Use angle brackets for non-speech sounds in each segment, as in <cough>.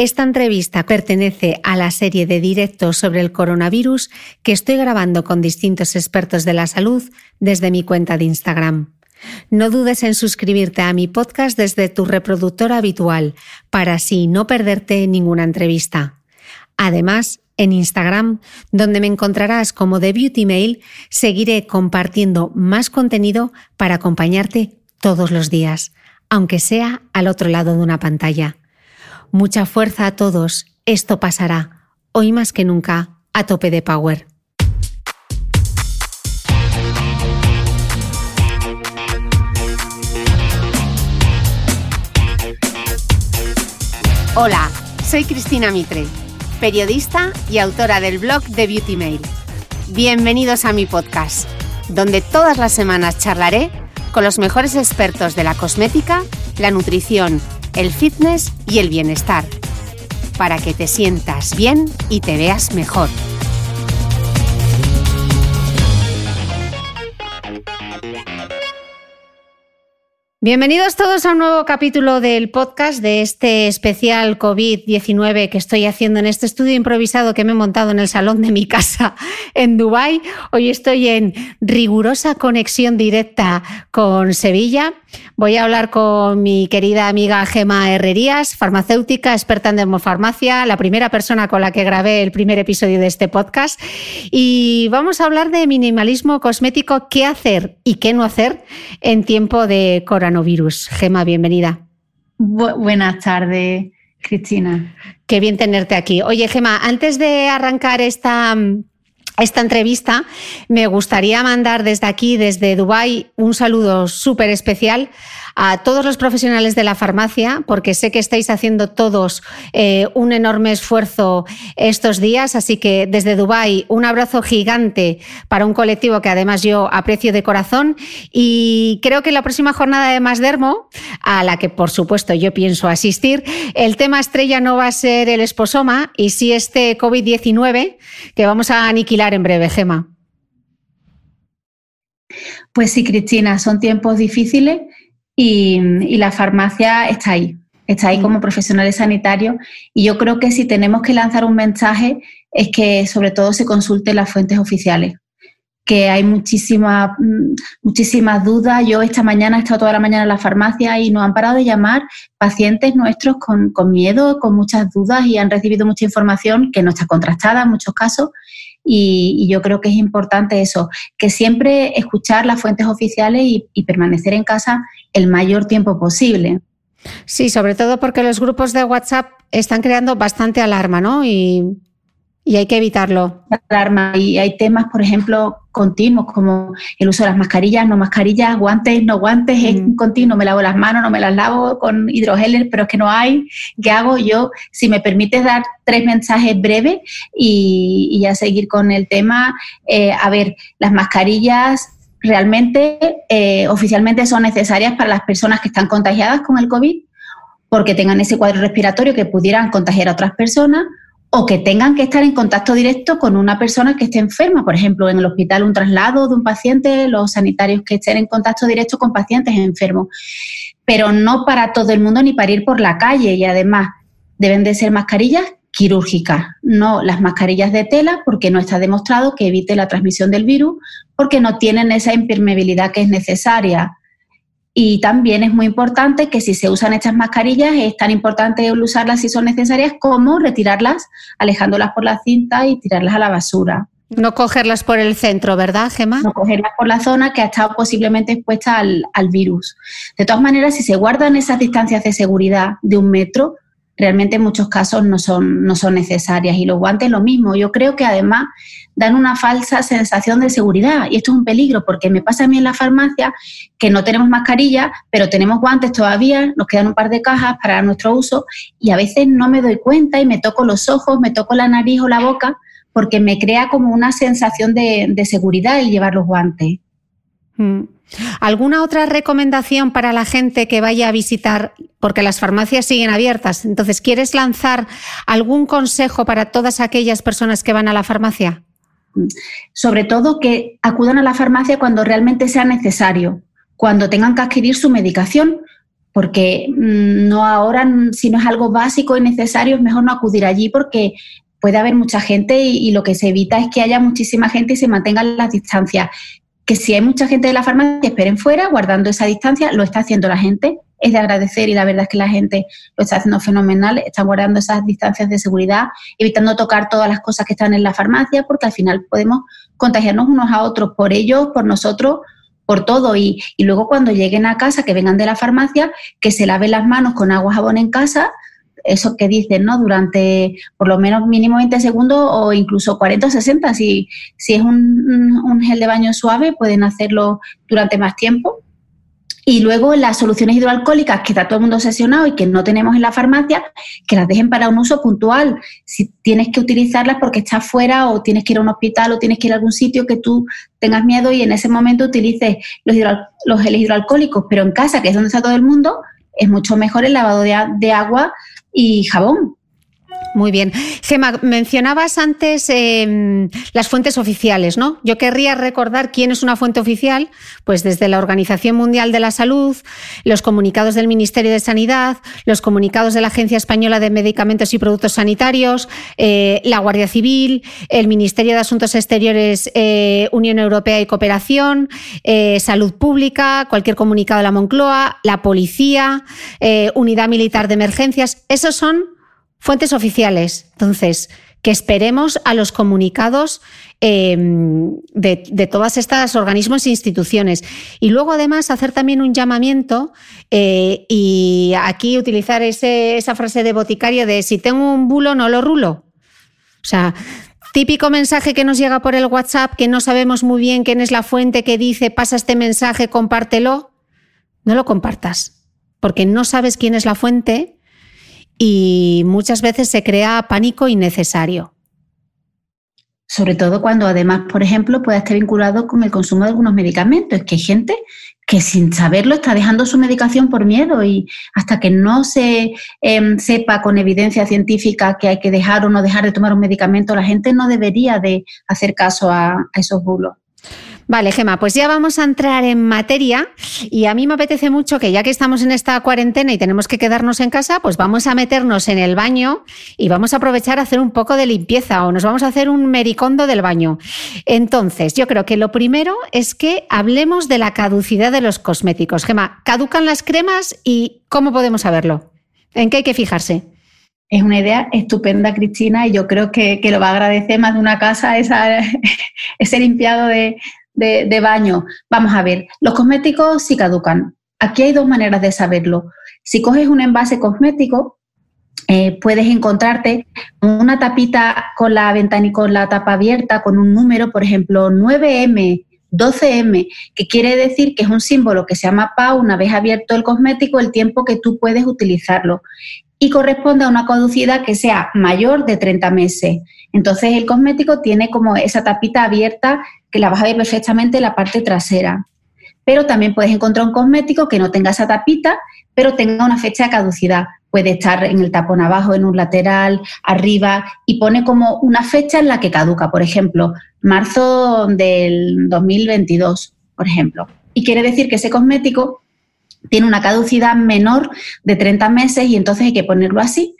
Esta entrevista pertenece a la serie de directos sobre el coronavirus que estoy grabando con distintos expertos de la salud desde mi cuenta de Instagram. No dudes en suscribirte a mi podcast desde tu reproductor habitual para así no perderte ninguna entrevista. Además, en Instagram, donde me encontrarás como The Beauty Mail, seguiré compartiendo más contenido para acompañarte todos los días, aunque sea al otro lado de una pantalla. Mucha fuerza a todos, esto pasará, hoy más que nunca, a tope de power. Hola, soy Cristina Mitre, periodista y autora del blog de Beauty Mail. Bienvenidos a mi podcast, donde todas las semanas charlaré con los mejores expertos de la cosmética, la nutrición, el fitness y el bienestar, para que te sientas bien y te veas mejor. Bienvenidos todos a un nuevo capítulo del podcast de este especial COVID-19 que estoy haciendo en este estudio improvisado que me he montado en el salón de mi casa en Dubái. Hoy estoy en rigurosa conexión directa con Sevilla. Voy a hablar con mi querida amiga Gema Herrerías, farmacéutica, experta en dermofarmacia, la primera persona con la que grabé el primer episodio de este podcast. Y vamos a hablar de minimalismo cosmético, qué hacer y qué no hacer en tiempo de coronavirus virus. Gema, bienvenida. buenas tardes, Cristina. Qué bien tenerte aquí. Oye, Gema, antes de arrancar esta, esta entrevista, me gustaría mandar desde aquí, desde Dubái, un saludo súper especial a todos los profesionales de la farmacia, porque sé que estáis haciendo todos eh, un enorme esfuerzo estos días. Así que desde Dubái, un abrazo gigante para un colectivo que además yo aprecio de corazón. Y creo que la próxima jornada de Masdermo, a la que por supuesto yo pienso asistir, el tema estrella no va a ser el esposoma y sí este COVID-19 que vamos a aniquilar en breve, Gema. Pues sí, Cristina, son tiempos difíciles y, la farmacia está ahí, está ahí como profesionales sanitarios y yo creo que si tenemos que lanzar un mensaje es que sobre todo se consulte las fuentes oficiales que hay muchísimas mm, muchísimas dudas. Yo esta mañana he estado toda la mañana en la farmacia y nos han parado de llamar pacientes nuestros con, con miedo, con muchas dudas y han recibido mucha información que no está contrastada en muchos casos y, yo creo que es importante eso, que siempre escuchar las fuentes oficiales y, permanecer en casa el mayor tiempo posible. Sí, sobre todo porque los grupos de WhatsApp están creando bastante alarma, ¿no? Y, Y hay que evitarlo. Y hay temas, por ejemplo, continuos, como el uso de las mascarillas, no mascarillas, guantes, no guantes, es mm. continuo. Me lavo las manos, no me las lavo con hidrogel, pero es que no hay. ¿Qué hago yo? Si me permites dar tres mensajes breves y, ya seguir con el tema. Eh, a ver, las mascarillas realmente eh, oficialmente son necesarias para las personas que están contagiadas con el COVID porque tengan ese cuadro respiratorio que pudieran contagiar a otras personas o que tengan que estar en contacto directo con una persona que esté enferma, por ejemplo, en el hospital un traslado de un paciente, los sanitarios que estén en contacto directo con pacientes enfermos, pero no para todo el mundo ni para ir por la calle y además deben de ser mascarillas quirúrgicas, no las mascarillas de tela porque no está demostrado que evite la transmisión del virus porque no tienen esa impermeabilidad que es necesaria. Y también es muy importante que si se usan estas mascarillas, es tan importante usarlas si son necesarias como retirarlas, alejándolas por la cinta y tirarlas a la basura. No cogerlas por el centro, ¿verdad, Gemma? No cogerlas por la zona que ha estado posiblemente expuesta al, al virus. De todas maneras, si se guardan esas distancias de seguridad de un metro, realmente en muchos casos no son, no son necesarias. Y los guantes lo mismo. Yo creo que además dan una falsa sensación de seguridad y esto es un peligro porque me pasa a mí en la farmacia que no tenemos mascarilla, pero tenemos guantes todavía, nos quedan un par de cajas para nuestro uso y a veces no me doy cuenta y me toco los ojos, me toco la nariz o la boca porque me crea como una sensación de, de seguridad el llevar los guantes. Mm. ¿Alguna otra recomendación para la gente que vaya a visitar? Porque las farmacias siguen abiertas. Entonces, ¿quieres lanzar algún consejo para todas aquellas personas que van a la farmacia? Sobre todo que acudan a la farmacia cuando realmente sea necesario, cuando tengan que adquirir su medicación, porque mm, no ahora, si no es algo básico y necesario, es mejor no acudir allí porque puede haber mucha gente y, y, lo que se evita es que haya muchísima gente y se mantengan las distancias que si hay mucha gente de la farmacia, esperen fuera, guardando esa distancia, lo está haciendo la gente, es de agradecer y la verdad es que la gente lo está haciendo fenomenal, está guardando esas distancias de seguridad, evitando tocar todas las cosas que están en la farmacia, porque al final podemos contagiarnos unos a otros por ellos, por nosotros, por todo. Y, y luego cuando lleguen a casa, que vengan de la farmacia, que se laven las manos con agua jabón en casa, eso que dicen, ¿no? Durante por lo menos mínimo 20 segundos o incluso 40 o 60. Si, si es un, un gel de baño suave, pueden hacerlo durante más tiempo. Y luego las soluciones hidroalcohólicas que está todo el mundo obsesionado y que no tenemos en la farmacia, que las dejen para un uso puntual. Si tienes que utilizarlas porque estás fuera o tienes que ir a un hospital o tienes que ir a algún sitio que tú tengas miedo y en ese momento utilices los, los geles hidroalcohólicos, pero en casa, que es donde está todo el mundo, es mucho mejor el lavado de, de agua y jabón. Muy bien. Gema, mencionabas antes em, las fuentes oficiales, ¿no? Yo querría recordar quién es una fuente oficial, pues desde la Organización Mundial de la Salud, los comunicados del Ministerio de Sanidad, los comunicados de la Agencia Española de Medicamentos y Productos Sanitarios, eh, la Guardia Civil, el Ministerio de Asuntos Exteriores, eh, Unión Europea y Cooperación, eh, Salud Pública, cualquier comunicado de la Moncloa, la Policía, Unidad Militar de Emergencias. Esos son Fuentes oficiales. Entonces, que esperemos a los comunicados em, de, de todas estas organismos e instituciones. Y luego, además, hacer también un llamamiento eh, y aquí utilizar esa frase de boticario de si tengo un bulo, no lo rulo. O sea, típico mensaje que nos llega por el WhatsApp, que no sabemos muy bien quién es la fuente que dice pasa este mensaje, compártelo. No lo compartas, porque no sabes quién es la fuente y muchas veces se crea pánico innecesario. Sobre todo cuando además, por ejemplo, puede estar vinculado con el consumo de algunos medicamentos. Es que hay gente que sin saberlo está dejando su medicación por miedo y hasta que no se em, sepa con evidencia científica que hay que dejar o no dejar de tomar un medicamento, la gente no debería de hacer caso a, a esos bulos. Vale, Gema, pues ya vamos a entrar en materia y a mí me apetece mucho que ya que estamos en esta cuarentena y tenemos que quedarnos en casa, pues vamos a meternos en el baño y vamos a aprovechar a hacer un poco de limpieza o nos vamos a hacer un mericondo del baño. Entonces, yo creo que lo primero es que hablemos de la caducidad de los cosméticos. Gema, ¿caducan las cremas y cómo podemos saberlo? ¿En qué hay que fijarse? Es una idea estupenda, Cristina, y yo creo que, lo va a agradecer más de una casa esa, <laughs> ese limpiado de, de, baño. Vamos a ver, los cosméticos sí caducan. Aquí hay dos maneras de saberlo. Si coges un envase cosmético, eh, puedes encontrarte una tapita con la ventana y con la tapa abierta, con un número, por ejemplo, 9M, 12M, que quiere decir que es un símbolo que se llama PA una vez abierto el cosmético, el tiempo que tú puedes utilizarlo. Y corresponde a una caducidad que sea mayor de 30 meses. Entonces el cosmético tiene como esa tapita abierta que la vas a ver perfectamente en la parte trasera. Pero también puedes encontrar un cosmético que no tenga esa tapita, pero tenga una fecha de caducidad puede estar en el tapón abajo, en un lateral, arriba, y pone como una fecha en la que caduca, por ejemplo, marzo del 2022, por ejemplo. Y quiere decir que ese cosmético tiene una caducidad menor de 30 meses y entonces hay que ponerlo así.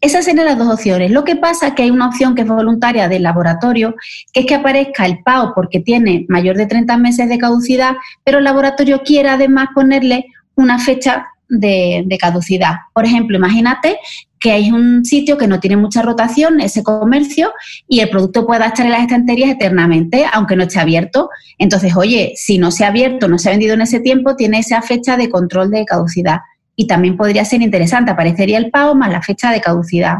Esas serían las dos opciones. Lo que pasa es que hay una opción que es voluntaria del laboratorio, que es que aparezca el PAO porque tiene mayor de 30 meses de caducidad, pero el laboratorio quiere además ponerle una fecha de, caducidad. Por ejemplo, imagínate que hay un sitio que no tiene mucha rotación, ese comercio, y el producto pueda estar en las estanterías eternamente, aunque no esté abierto. Entonces, oye, si no se ha abierto, no se ha vendido en ese tiempo, tiene esa fecha de control de caducidad. Y también podría ser interesante, aparecería el pago más la fecha de caducidad.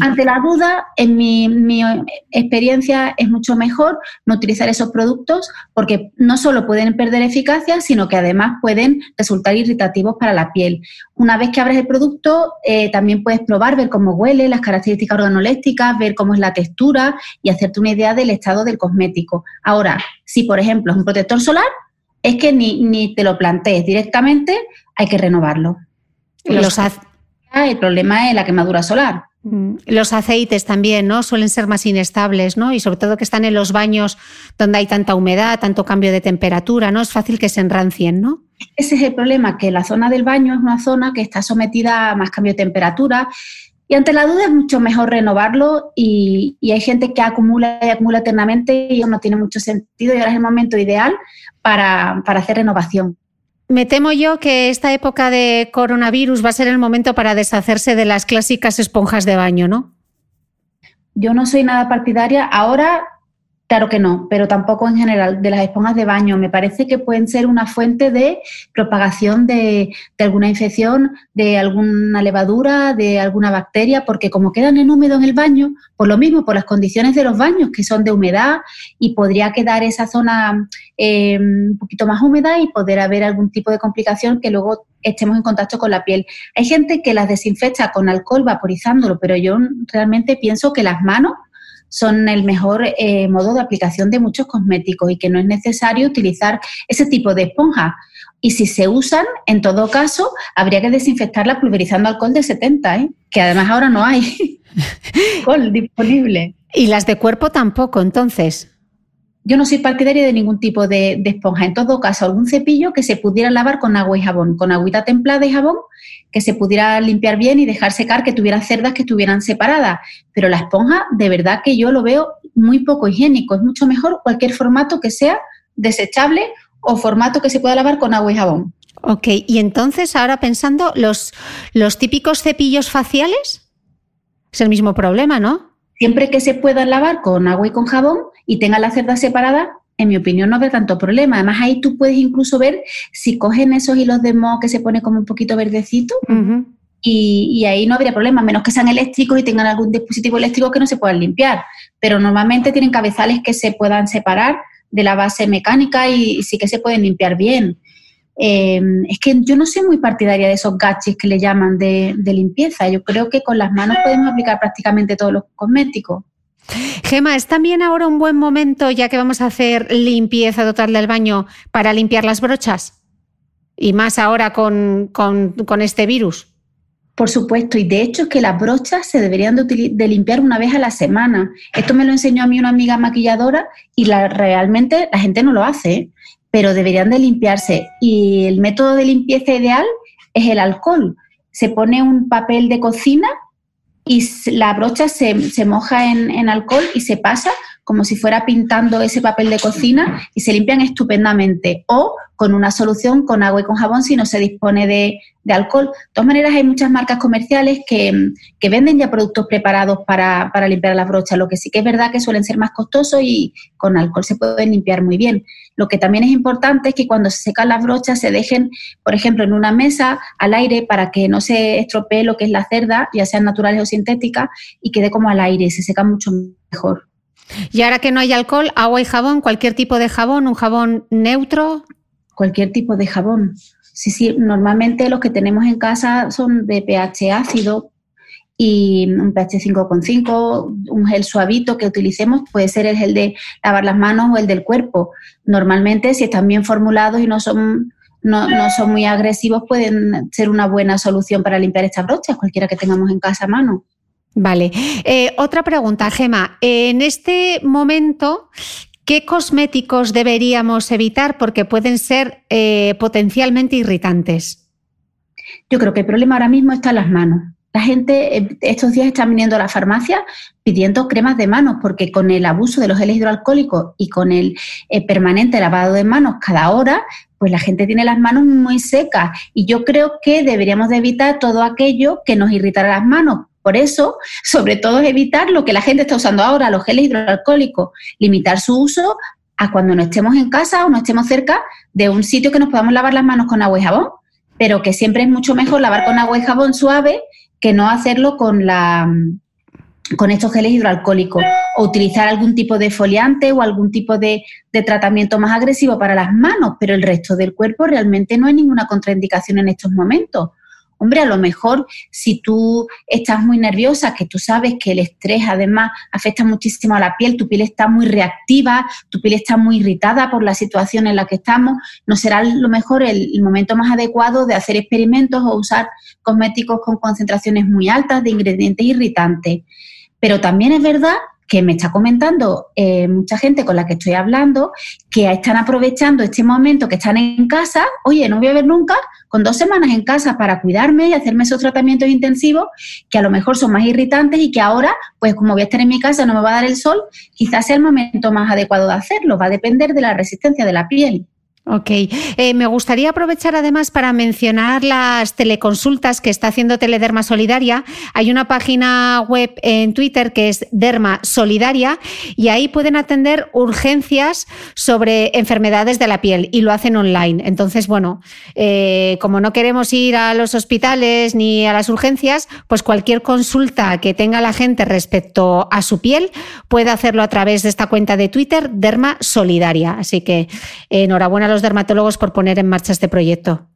Ante la duda, en mi, experiencia es mucho mejor no utilizar esos productos porque no solo pueden perder eficacia, sino que además pueden resultar irritativos para la piel. Una vez que abres el producto, eh, también puedes probar, ver cómo huele, las características organolépticas, ver cómo es la textura y hacerte una idea del estado del cosmético. Ahora, si por ejemplo es un protector solar, es que ni, te lo plantees directamente, hay que renovarlo. el problema es la quemadura solar. Mm, los aceites también, ¿no? Suelen ser más inestables, ¿no? Y sobre todo que están en los baños donde hay tanta humedad, tanto cambio de temperatura, ¿no? Es fácil que se enrancien, ¿no? Ese es el problema, que la zona del baño es una zona que está sometida a más cambio de temperatura y ante la duda es mucho mejor renovarlo y, hay gente que acumula y acumula eternamente y no tiene mucho sentido y ahora es el momento ideal para, para hacer renovación. Me temo yo que esta época de coronavirus va a ser el momento para deshacerse de las clásicas esponjas de baño, ¿no? Yo no soy nada partidaria. Ahora Claro que no, pero tampoco en general de las esponjas de baño. Me parece que pueden ser una fuente de propagación de, alguna infección, de alguna levadura, de alguna bacteria, porque como quedan en húmedo en el baño, por lo mismo, por las condiciones de los baños, que son de humedad, y podría quedar esa zona eh, un poquito más húmeda y poder haber algún tipo de complicación que luego estemos en contacto con la piel. Hay gente que las desinfecta con alcohol vaporizándolo, pero yo realmente pienso que las manos son el mejor eh, modo de aplicación de muchos cosméticos y que no es necesario utilizar ese tipo de esponja. Y si se usan, en todo caso, habría que desinfectarla pulverizando alcohol de 70, ¿eh? que además ahora no hay <laughs> alcohol disponible. Y las de cuerpo tampoco, entonces. Yo no soy partidaria de ningún tipo de, esponja. En todo caso, algún cepillo que se pudiera lavar con agua y jabón, con agüita templada y jabón, que se pudiera limpiar bien y dejar secar, que tuviera cerdas que estuvieran separadas. Pero la esponja, de verdad que yo lo veo muy poco higiénico. Es mucho mejor cualquier formato que sea desechable o formato que se pueda lavar con agua y jabón. Ok, y entonces ahora pensando, los, los típicos cepillos faciales, es el mismo problema, ¿no? Siempre que se pueda lavar con agua y con jabón y tenga la cerda separada, en mi opinión no habrá tanto problema. Además, ahí tú puedes incluso ver si cogen esos hilos de moho que se pone como un poquito verdecito. y, ahí no habría problema, menos que sean eléctricos y tengan algún dispositivo eléctrico que no se puedan limpiar. Pero normalmente tienen cabezales que se puedan separar de la base mecánica y sí que se pueden limpiar bien. Em, es que yo no soy muy partidaria de esos gadgets que le llaman de, limpieza. Yo creo que con las manos podemos aplicar prácticamente todos los cosméticos. Gema, ¿es también ahora un buen momento, ya que vamos a hacer limpieza total del baño, para limpiar las brochas? Y más ahora con, este virus. Por supuesto, y de hecho es que las brochas se deberían de, limpiar una vez a la semana. Esto me lo enseñó a mí una amiga maquilladora y la, realmente la gente no lo hace. ¿eh? Pero deberían de limpiarse. Y el método de limpieza ideal es el alcohol. Se pone un papel de cocina y la brocha se, moja en, alcohol y se pasa como si fuera pintando ese papel de cocina y se limpian estupendamente. O con una solución con agua y con jabón si no se dispone de, alcohol. De todas maneras, hay muchas marcas comerciales que, venden ya productos preparados para, limpiar las brochas, lo que sí que es verdad que suelen ser más costosos y con alcohol se pueden limpiar muy bien. Lo que también es importante es que cuando se secan las brochas se dejen, por ejemplo, en una mesa al aire para que no se estropee lo que es la cerda, ya sean naturales o sintéticas, y quede como al aire, se seca mucho mejor. Y ahora que no hay alcohol, agua y jabón, cualquier tipo de jabón, un jabón neutro. Cualquier tipo de jabón. Sí, sí, normalmente los que tenemos en casa son de pH ácido y un pH 5,5, un gel suavito que utilicemos puede ser el gel de lavar las manos o el del cuerpo. Normalmente, si están bien formulados y no son, no, no son muy agresivos, pueden ser una buena solución para limpiar estas brochas, cualquiera que tengamos en casa a mano. Vale. Eh, otra pregunta, Gema. En este momento, ¿qué cosméticos deberíamos evitar porque pueden ser eh, potencialmente irritantes? Yo creo que el problema ahora mismo está en las manos. La gente eh, estos días está viniendo a la farmacia pidiendo cremas de manos porque con el abuso de los geles hidroalcohólicos y con el permanente lavado de manos cada hora, pues la gente tiene las manos muy secas y yo creo que deberíamos de evitar todo aquello que nos irritara las manos, por eso, sobre todo, es evitar lo que la gente está usando ahora, los geles hidroalcohólicos, limitar su uso a cuando no estemos en casa o no estemos cerca de un sitio que nos podamos lavar las manos con agua y jabón, pero que siempre es mucho mejor lavar con agua y jabón suave que no hacerlo con la con estos geles hidroalcohólicos o utilizar algún tipo de foliante o algún tipo de, de, tratamiento más agresivo para las manos, pero el resto del cuerpo realmente no hay ninguna contraindicación en estos momentos. Hombre, a lo mejor si tú estás muy nerviosa, que tú sabes que el estrés además afecta muchísimo a la piel, tu piel está muy reactiva, tu piel está muy irritada por la situación en la que estamos, no será lo mejor el, momento más adecuado de hacer experimentos o usar cosméticos con concentraciones muy altas de ingredientes irritantes. Pero también es verdad que me está comentando eh, mucha gente con la que estoy hablando que están aprovechando este momento que están en casa, oye, no voy a ver nunca, con dos semanas en casa para cuidarme y hacerme esos tratamientos intensivos que a lo mejor son más irritantes y que ahora, pues como voy a estar en mi casa, no me va a dar el sol, quizás sea el momento más adecuado de hacerlo, va a depender de la resistencia de la piel. Ok. Eh, me gustaría aprovechar además para mencionar las teleconsultas que está haciendo Telederma Solidaria. Hay una página web en Twitter que es Derma Solidaria y ahí pueden atender urgencias sobre enfermedades de la piel y lo hacen online. Entonces, bueno, eh, como no queremos ir a los hospitales ni a las urgencias, pues cualquier consulta que tenga la gente respecto a su piel puede hacerlo a través de esta cuenta de Twitter, Derma Solidaria. Así que enhorabuena los dermatólogos por poner en marcha este proyecto.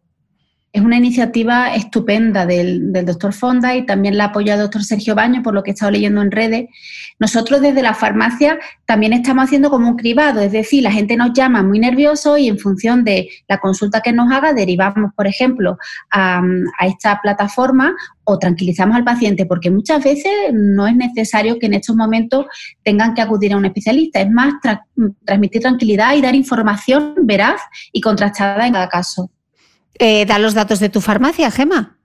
Es una iniciativa estupenda del, doctor Fonda y también la apoya el doctor Sergio Baño, por lo que he estado leyendo en redes. Nosotros desde la farmacia también estamos haciendo como un cribado, es decir, la gente nos llama muy nervioso y en función de la consulta que nos haga derivamos, por ejemplo, a, esta plataforma o tranquilizamos al paciente, porque muchas veces no es necesario que en estos momentos tengan que acudir a un especialista, es más transmitir tranquilidad y dar información veraz y contrastada en cada caso. Eh, da los datos de tu farmacia, Gema.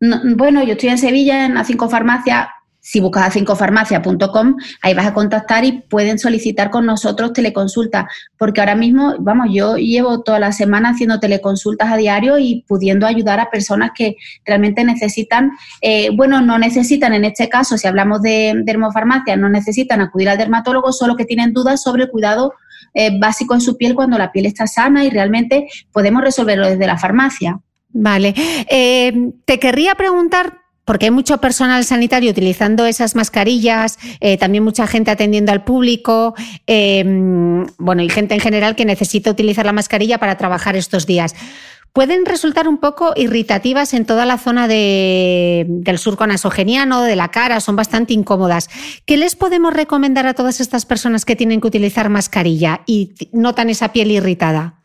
bueno, yo estoy en Sevilla, en A5 Farmacia. Si buscas a5farmacia.com, ahí vas a contactar y pueden solicitar con nosotros teleconsulta. Porque ahora mismo, vamos, yo llevo toda la semana haciendo teleconsultas a diario y pudiendo ayudar a personas que realmente necesitan, eh, bueno, no necesitan en este caso, si hablamos de dermofarmacia, no necesitan acudir al dermatólogo, solo que tienen dudas sobre el cuidado eh, básico en su piel cuando la piel está sana y realmente podemos resolverlo desde la farmacia. Vale. Eh, te querría preguntar porque hay mucho personal sanitario utilizando esas mascarillas, eh, también mucha gente atendiendo al público, bueno, y gente en general que necesita utilizar la mascarilla para trabajar estos días pueden resultar un poco irritativas en toda la zona del surco nasogeniano, de la cara, son bastante incómodas. ¿Qué les podemos recomendar a todas estas personas que tienen que utilizar mascarilla y notan esa piel irritada?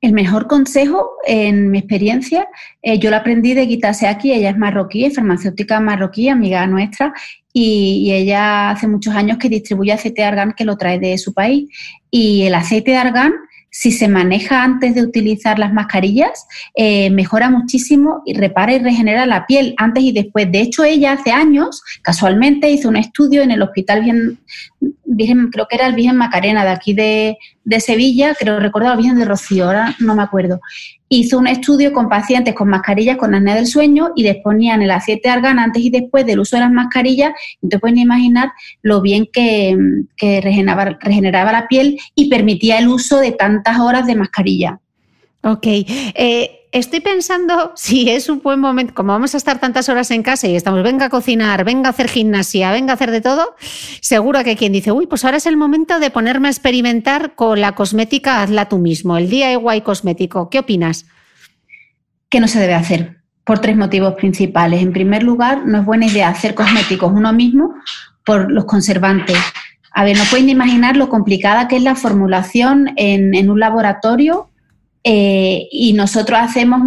El mejor consejo, en mi experiencia, eh, yo lo aprendí de Gita Seaki, ella es marroquí, farmacéutica marroquí, amiga nuestra, y, y, ella hace muchos años que distribuye aceite de argán que lo trae de su país. Y el aceite de argán si se maneja antes de utilizar las mascarillas, eh, mejora muchísimo y repara y regenera la piel antes y después. De hecho, ella hace años, casualmente, hizo un estudio en el hospital bien Virgen, creo que era el Virgen Macarena de aquí de, Sevilla, creo recordar el Virgen de Rocío, ahora no me acuerdo. Hizo un estudio con pacientes con mascarillas con apnea del sueño y les ponían el aceite de argán antes y después del uso de las mascarillas. Te pueden imaginar lo bien que, regeneraba, regeneraba la piel y permitía el uso de tantas horas de mascarilla. Ok. Eh, estoy pensando <laughs> si es un buen momento, como vamos a estar tantas horas en casa y estamos, venga a cocinar, venga a hacer gimnasia, venga a hacer de todo, seguro que quien dice, uy, pues ahora es el momento de ponerme a experimentar con la cosmética, hazla tú mismo, el DIY cosmético. ¿Qué opinas? Que no se debe hacer, por tres motivos principales. En primer lugar, no es buena idea hacer cosméticos uno mismo por los conservantes. A ver, no pueden imaginar lo complicada que es la formulación en un laboratorio eh, y nosotros hacemos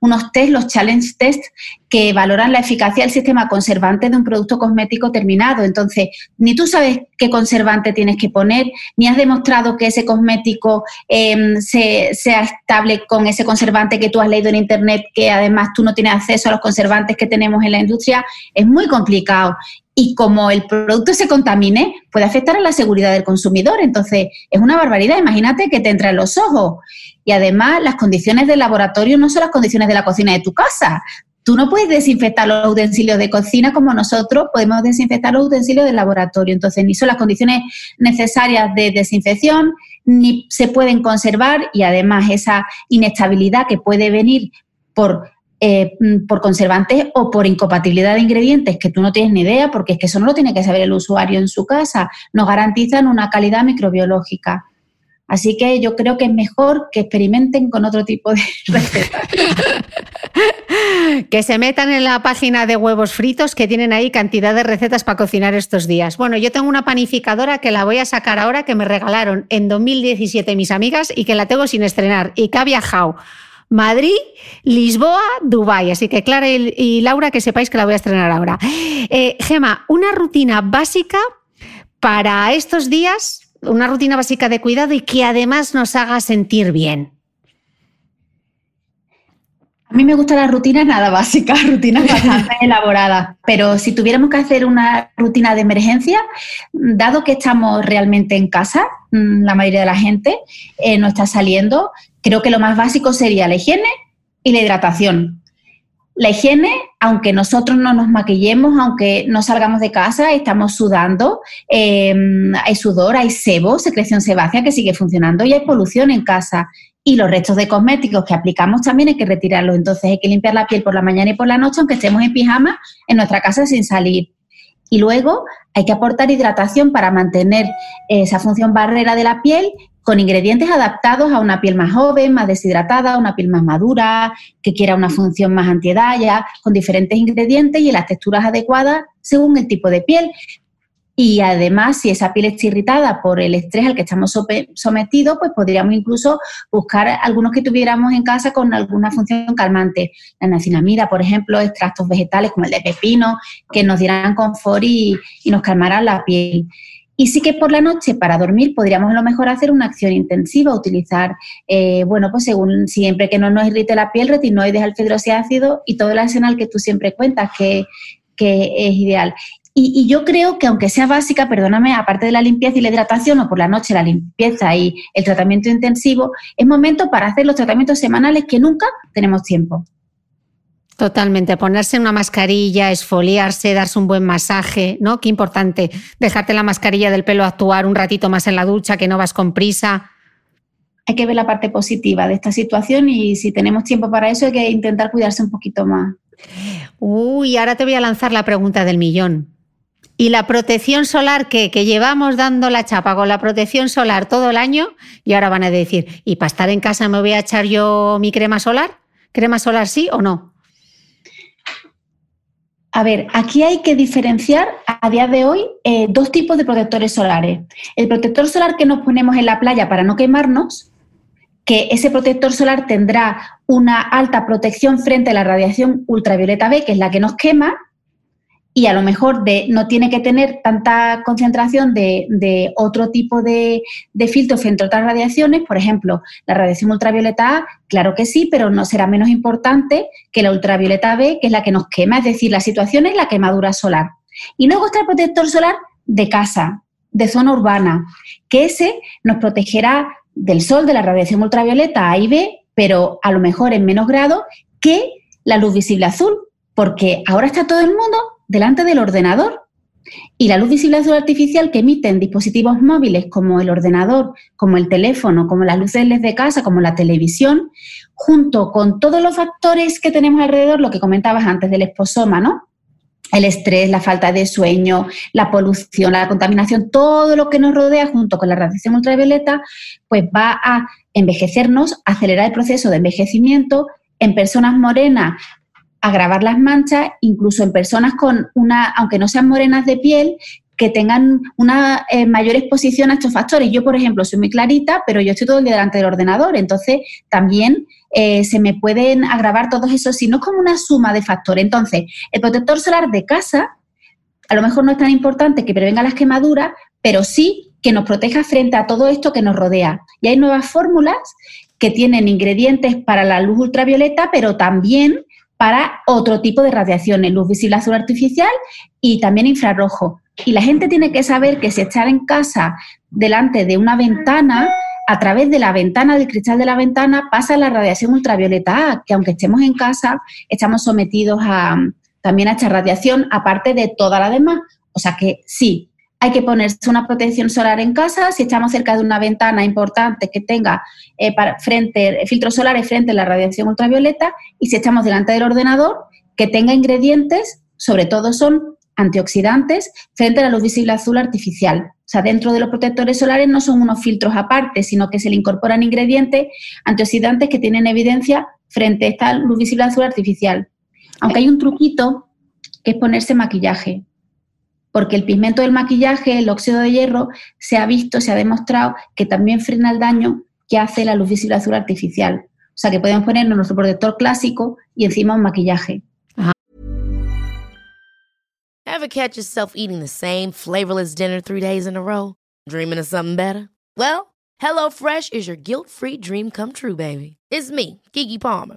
unos test, los challenge test, que valoran la eficacia del sistema conservante de un producto cosmético terminado. Entonces, ni tú sabes qué conservante tienes que poner, ni has demostrado que ese cosmético em, sea estable con ese conservante que tú has leído en Internet, que además tú no tienes acceso a los conservantes que tenemos en la industria. Es muy complicado y como el producto se contamine, puede afectar a la seguridad del consumidor. Entonces, es una barbaridad. Imagínate que te entra en los ojos. Y además, las condiciones del laboratorio no son las condiciones de la cocina de tu casa. Tú no puedes desinfectar los utensilios de cocina como nosotros podemos desinfectar los utensilios del laboratorio. Entonces, ni son las condiciones necesarias de desinfección, ni se pueden conservar y además esa inestabilidad que puede venir por eh, por conservantes o por incompatibilidad de ingredientes que tú no tienes ni idea, porque es que eso no lo tiene que saber el usuario en su casa, nos garantizan una calidad microbiológica. Así que yo creo que es mejor que experimenten con otro tipo de <laughs> recetas. que se metan en la página de huevos fritos que tienen ahí cantidad de recetas para cocinar estos días. Bueno, yo tengo una panificadora que la voy a sacar ahora que me regalaron en 2017 mis amigas y que la tengo sin estrenar y que ha viajado Madrid, Lisboa, Dubái. Así que Clara y, Laura, que sepáis que la voy a estrenar ahora. Eh, Gema, una rutina básica para estos días, una rutina básica de cuidado y que además nos haga sentir bien. A mí me gustan las rutinas nada básicas, <laughs> rutinas bastante <laughs> elaboradas, pero si tuviéramos que hacer una rutina de emergencia, dado que estamos realmente en casa, mm, la mayoría de la gente eh, no está saliendo, creo que lo más básico sería la higiene y la hidratación. La higiene, aunque nosotros no nos maquillemos, aunque no salgamos de casa, estamos sudando, eh, hay sudor, hay sebo, secreción sebácea que sigue funcionando y hay polución en casa. Y los restos de cosméticos que aplicamos también hay que retirarlos. Entonces hay que limpiar la piel por la mañana y por la noche, aunque estemos en pijama en nuestra casa sin salir. Y luego hay que aportar hidratación para mantener esa función barrera de la piel con ingredientes adaptados a una piel más joven, más deshidratada, una piel más madura, que quiera una función más antiedad, con diferentes ingredientes y las texturas adecuadas según el tipo de piel. Y además, si esa piel está irritada por el estrés al que estamos sometidos, pues podríamos incluso buscar algunos que tuviéramos en casa con alguna función calmante. La nacinamida, por ejemplo, extractos vegetales como el de pepino, que nos dieran confort y, nos calmaran la piel. Y sí que por la noche, para dormir, podríamos a lo mejor hacer una acción intensiva, utilizar, eh, bueno, pues según siempre que no nos irrite la piel, retinoides, alfa ácido y todo el arsenal que tú siempre cuentas, que, que es ideal. Y, yo creo que aunque sea básica, perdóname, aparte de la limpieza y la hidratación o por la noche la limpieza y el tratamiento intensivo, es momento para hacer los tratamientos semanales que nunca tenemos tiempo. Totalmente, ponerse una mascarilla, esfoliarse, darse un buen masaje, ¿no? Qué importante, dejarte la mascarilla del pelo actuar un ratito más en la ducha, que no vas con prisa. Hay que ver la parte positiva de esta situación y si tenemos tiempo para eso hay que intentar cuidarse un poquito más. Uy, ahora te voy a lanzar la pregunta del millón. Y la protección solar que, llevamos dando la chapa con la protección solar todo el año y ahora van a decir, ¿y para estar en casa me voy a echar yo mi crema solar? ¿Crema solar sí o no? A ver, aquí hay que diferenciar a día de hoy eh, dos tipos de protectores solares. El protector solar que nos ponemos en la playa para no quemarnos, que ese protector solar tendrá una alta protección frente a la radiación ultravioleta B, que es la que nos quema, y a lo mejor de, no tiene que tener tanta concentración de, otro tipo de, de, filtros frente a otras radiaciones. Por ejemplo, la radiación ultravioleta A, claro que sí, pero no será menos importante que la ultravioleta B, que es la que nos quema, es decir, la situación es la quemadura solar. Y luego está el protector solar de casa, de zona urbana, que ese nos protegerá del sol, de la radiación ultravioleta A y B, pero a lo mejor en menos grado que la luz visible azul, porque ahora está todo el mundo delante del ordenador y la luz visible azul artificial que emiten dispositivos móviles como el ordenador, como el teléfono, como las luces LED de casa, como la televisión, junto con todos los factores que tenemos alrededor, lo que comentabas antes del esposoma, ¿no? El estrés, la falta de sueño, la polución, la contaminación, todo lo que nos rodea junto con la radiación ultravioleta, pues va a envejecernos, acelerar el proceso de envejecimiento. En personas morenas agravar las manchas, incluso en personas con una, aunque no sean morenas de piel, que tengan una eh, mayor exposición a estos factores. Yo, por ejemplo, soy muy clarita, pero yo estoy todo el día delante del ordenador, entonces también eh, se me pueden agravar todos esos, si no es como una suma de factores. Entonces, el protector solar de casa, a lo mejor no es tan importante que prevenga las quemaduras, pero sí que nos proteja frente a todo esto que nos rodea. Y hay nuevas fórmulas que tienen ingredientes para la luz ultravioleta, pero también para otro tipo de radiaciones, luz visible azul artificial y también infrarrojo. Y la gente tiene que saber que si está en casa delante de una ventana, a través de la ventana, del cristal de la ventana, pasa la radiación ultravioleta A, que aunque estemos en casa, estamos sometidos a, también a esta radiación, aparte de toda la demás. O sea que sí, hay que ponerse una protección solar en casa. Si estamos cerca de una ventana importante que tenga eh, para, frente, filtros solares frente a la radiación ultravioleta y si estamos delante del ordenador, que tenga ingredientes, sobre todo son antioxidantes, frente a la luz visible azul artificial. O sea, dentro de los protectores solares no son unos filtros aparte, sino que se le incorporan ingredientes antioxidantes que tienen evidencia frente a esta luz visible azul artificial. Aunque hay un truquito que es ponerse maquillaje porque el pigmento del maquillaje, el óxido de hierro, se ha visto, se ha demostrado que también frena el daño que hace la luz visible azul artificial. O sea que podemos ponernos nuestro protector clásico y encima un maquillaje. Ever catch yourself eating the same flavorless dinner three days in a row? Dreaming of something better? Well, HelloFresh is your guilt-free dream come true, baby. It's me, Kiki Palmer.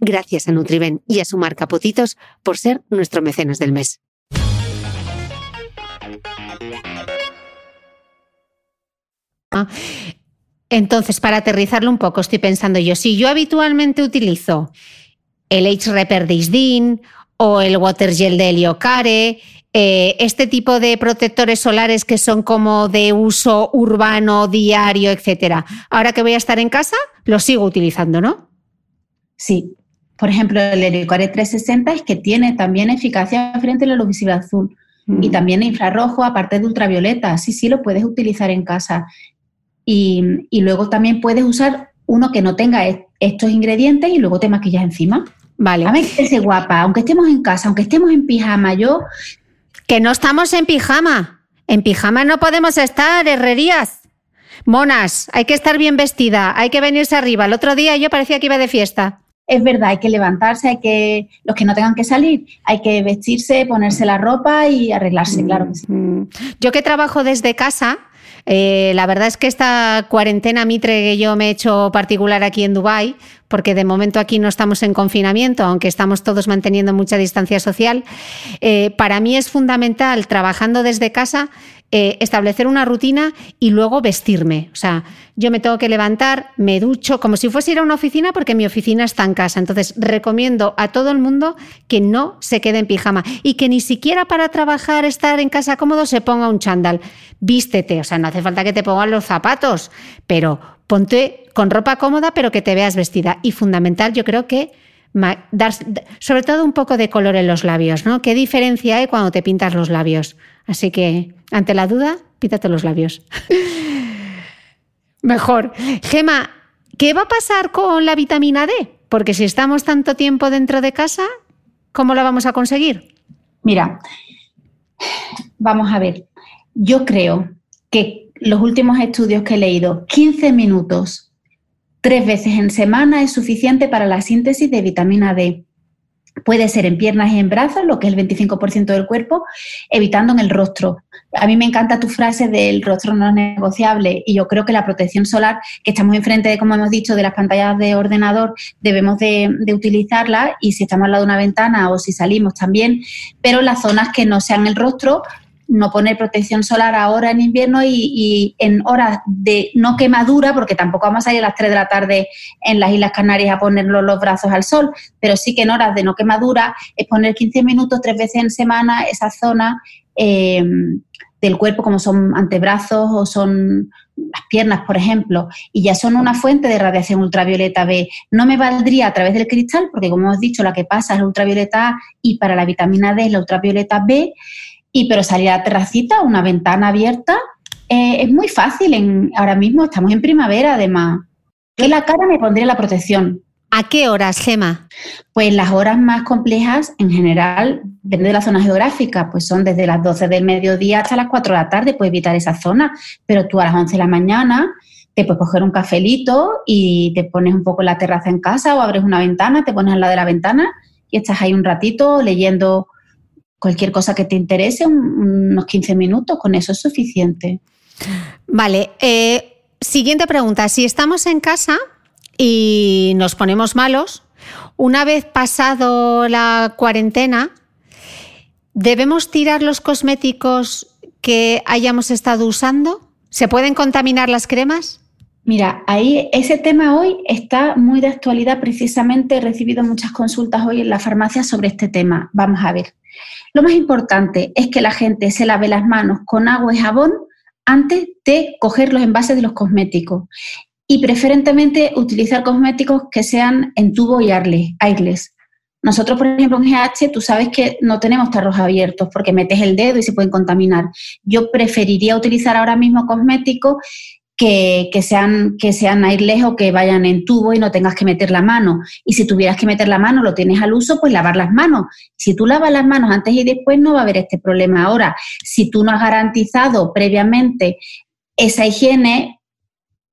Gracias a Nutriben y a su marca Potitos por ser nuestro mecenas del mes. Entonces, para aterrizarlo un poco, estoy pensando yo, si yo habitualmente utilizo el H-Repair de Isdin o el Water Gel de Heliocare, eh, este tipo de protectores solares que son como de uso urbano, diario, etcétera. Ahora que voy a estar en casa, los sigo utilizando, ¿no? Sí, por ejemplo, el Heliocare 360 es que tiene también eficacia frente a la luz visible azul. Y también infrarrojo, aparte de ultravioleta. Sí, sí, lo puedes utilizar en casa. Y, y luego también puedes usar uno que no tenga estos ingredientes y luego te maquillas encima. Vale. A ver, que guapa, aunque estemos en casa, aunque estemos en pijama, yo... Que no estamos en pijama. En pijama no podemos estar, herrerías. Monas, hay que estar bien vestida, hay que venirse arriba. El otro día yo parecía que iba de fiesta. Es verdad, hay que levantarse, hay que, los que no tengan que salir, hay que vestirse, ponerse la ropa y arreglarse, claro que sí. Mm. Yo que trabajo desde casa, eh, la verdad es que esta cuarentena mitre que yo me he hecho particular aquí en Dubái, porque de momento aquí no estamos en confinamiento, aunque estamos todos manteniendo mucha distancia social, eh, para mí es fundamental, trabajando desde casa, eh, establecer una rutina y luego vestirme. O sea, yo me tengo que levantar, me ducho, como si fuese ir a una oficina porque mi oficina está en casa. Entonces, recomiendo a todo el mundo que no se quede en pijama y que ni siquiera para trabajar, estar en casa cómodo, se ponga un chándal. Vístete, o sea, no hace falta que te pongan los zapatos, pero ponte con ropa cómoda, pero que te veas vestida. Y fundamental, yo creo que dar, sobre todo un poco de color en los labios, ¿no? ¿Qué diferencia hay cuando te pintas los labios? Así que, ante la duda, pítate los labios. <laughs> Mejor. Gema, ¿qué va a pasar con la vitamina D? Porque si estamos tanto tiempo dentro de casa, ¿cómo la vamos a conseguir? Mira, vamos a ver. Yo creo que los últimos estudios que he leído, 15 minutos tres veces en semana es suficiente para la síntesis de vitamina D. Puede ser en piernas y en brazos, lo que es el 25% del cuerpo, evitando en el rostro. A mí me encanta tu frase del rostro no es negociable y yo creo que la protección solar, que estamos enfrente de, como hemos dicho, de las pantallas de ordenador, debemos de, utilizarla y si estamos al lado de una ventana o si salimos también, pero las zonas que no sean el rostro, no poner protección solar ahora en invierno y, en horas de no quemadura, porque tampoco vamos a ir a las 3 de la tarde en las Islas Canarias a ponernos los brazos al sol, pero sí que en horas de no quemadura es poner 15 minutos tres veces en semana esa zona em, del cuerpo, como son antebrazos o son las piernas, por ejemplo, y ya son una fuente de radiación ultravioleta B. No me valdría a través del cristal, porque como hemos dicho, la que pasa es la ultravioleta A y para la vitamina D es la ultravioleta B. Y pero salir a la terracita, una ventana abierta, eh, es muy fácil. En, ahora mismo estamos en primavera, además. En la cara me pondría la protección. ¿A qué horas, Gema? Pues las horas más complejas, en general, depende de la zona geográfica, pues son desde las 12 del mediodía hasta las 4 de la tarde, puedes evitar esa zona, pero tú a las 11 de la mañana te puedes coger un cafelito y te pones un poco en la terraza en casa o abres una ventana, te pones al lado de la ventana y estás ahí un ratito leyendo cualquier cosa que te interese, unos 15 minutos, con eso es suficiente. Vale, eh, siguiente pregunta. Si estamos en casa y nos ponemos malos, una vez pasado la cuarentena, ¿debemos tirar los cosméticos que hayamos estado usando? ¿Se pueden contaminar las cremas? Mira, ahí ese tema hoy está muy de actualidad. Precisamente he recibido muchas consultas hoy en la farmacia sobre este tema. Vamos a ver. Lo más importante es que la gente se lave las manos con agua y jabón antes de coger los envases de los cosméticos y preferentemente utilizar cosméticos que sean en tubo y airless. Nosotros, por ejemplo, en GH, tú sabes que no tenemos tarros abiertos porque metes el dedo y se pueden contaminar. Yo preferiría utilizar ahora mismo cosméticos que, sean, que sean airless o que vayan en tubo y no tengas que meter la mano. Y si tuvieras que meter la mano, lo tienes al uso, pues lavar las manos. Si tú lavas las manos antes y después, no va a haber este problema. Ahora, si tú no has garantizado previamente esa higiene,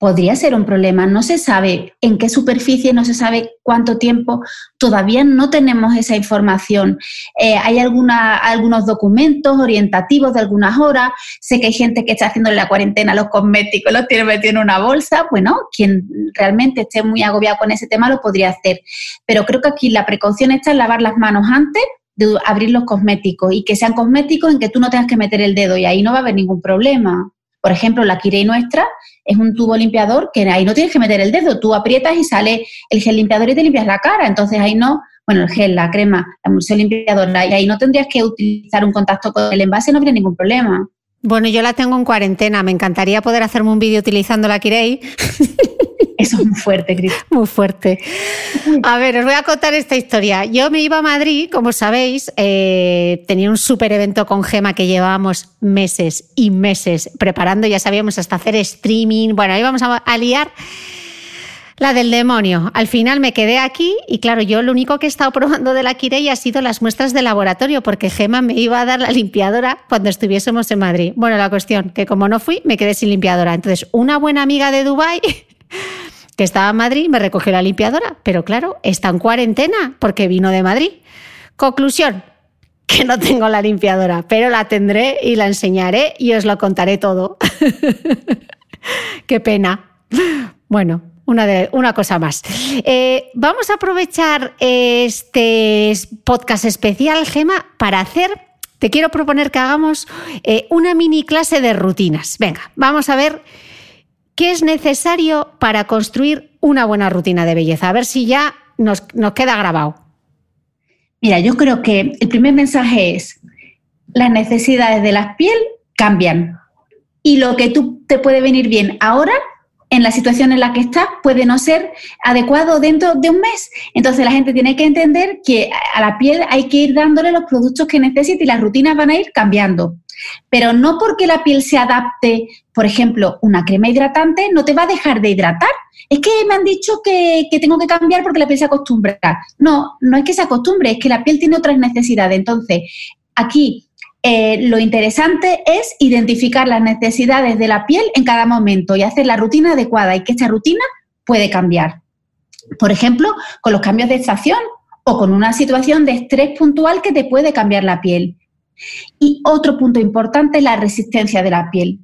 podría ser un problema. No se sabe en qué superficie, no se sabe cuánto tiempo, todavía no tenemos esa información. Eh, hay alguna, algunos documentos orientativos de algunas horas. Sé que hay gente que está haciendo la cuarentena los cosméticos, los tiene metidos en una bolsa. Bueno, quien realmente esté muy agobiado con ese tema lo podría hacer. Pero creo que aquí la precaución está en lavar las manos antes de abrir los cosméticos y que sean cosméticos en que tú no tengas que meter el dedo y ahí no va a haber ningún problema. Por ejemplo, la Kirei nuestra es un tubo limpiador que ahí no tienes que meter el dedo, tú aprietas y sale el gel limpiador y te limpias la cara. Entonces ahí no, bueno, el gel, la crema, la emulsión limpiadora, y ahí no tendrías que utilizar un contacto con el envase, no habría ningún problema. Bueno, yo la tengo en cuarentena, me encantaría poder hacerme un vídeo utilizando la Kirei. <laughs> Es muy fuerte, Cris. <laughs> Muy fuerte. A ver, os voy a contar esta historia. Yo me iba a Madrid, como sabéis, eh, tenía un súper evento con Gema que llevábamos meses y meses preparando, ya sabíamos hasta hacer streaming, bueno, íbamos a, a liar la del demonio. Al final me quedé aquí y claro, yo lo único que he estado probando de la Kirei ha sido las muestras de laboratorio porque Gema me iba a dar la limpiadora cuando estuviésemos en Madrid. Bueno, la cuestión, que como no fui, me quedé sin limpiadora. Entonces, una buena amiga de Dubai que estaba en Madrid me recogió la limpiadora, pero claro, está en cuarentena porque vino de Madrid. Conclusión, que no tengo la limpiadora, pero la tendré y la enseñaré y os lo contaré todo. <laughs> Qué pena. Bueno, una, una cosa más. Eh, vamos a aprovechar este podcast especial, Gema, para hacer te quiero proponer que hagamos eh, una mini clase de rutinas. Venga, vamos a ver qué es necesario para construir una buena rutina de belleza. A ver si ya nos, nos queda grabado. Mira, yo creo que el primer mensaje es, las necesidades de la piel cambian y lo que tú te puede venir bien ahora en la situación en la que estás puede no ser adecuado dentro de un mes. Entonces la gente tiene que entender que a la piel hay que ir dándole los productos que necesita y las rutinas van a ir cambiando. Pero no porque la piel se adapte, por ejemplo, una crema hidratante no te va a dejar de hidratar. Es que me han dicho que, que tengo que cambiar porque la piel se acostumbra. No, no es que se acostumbre, es que la piel tiene otras necesidades. Entonces, aquí eh, lo interesante es identificar las necesidades de la piel en cada momento y hacer la rutina adecuada y que esta rutina puede cambiar. Por ejemplo, con los cambios de estación o con una situación de estrés puntual que te puede cambiar la piel. Y otro punto importante es la resistencia de la piel.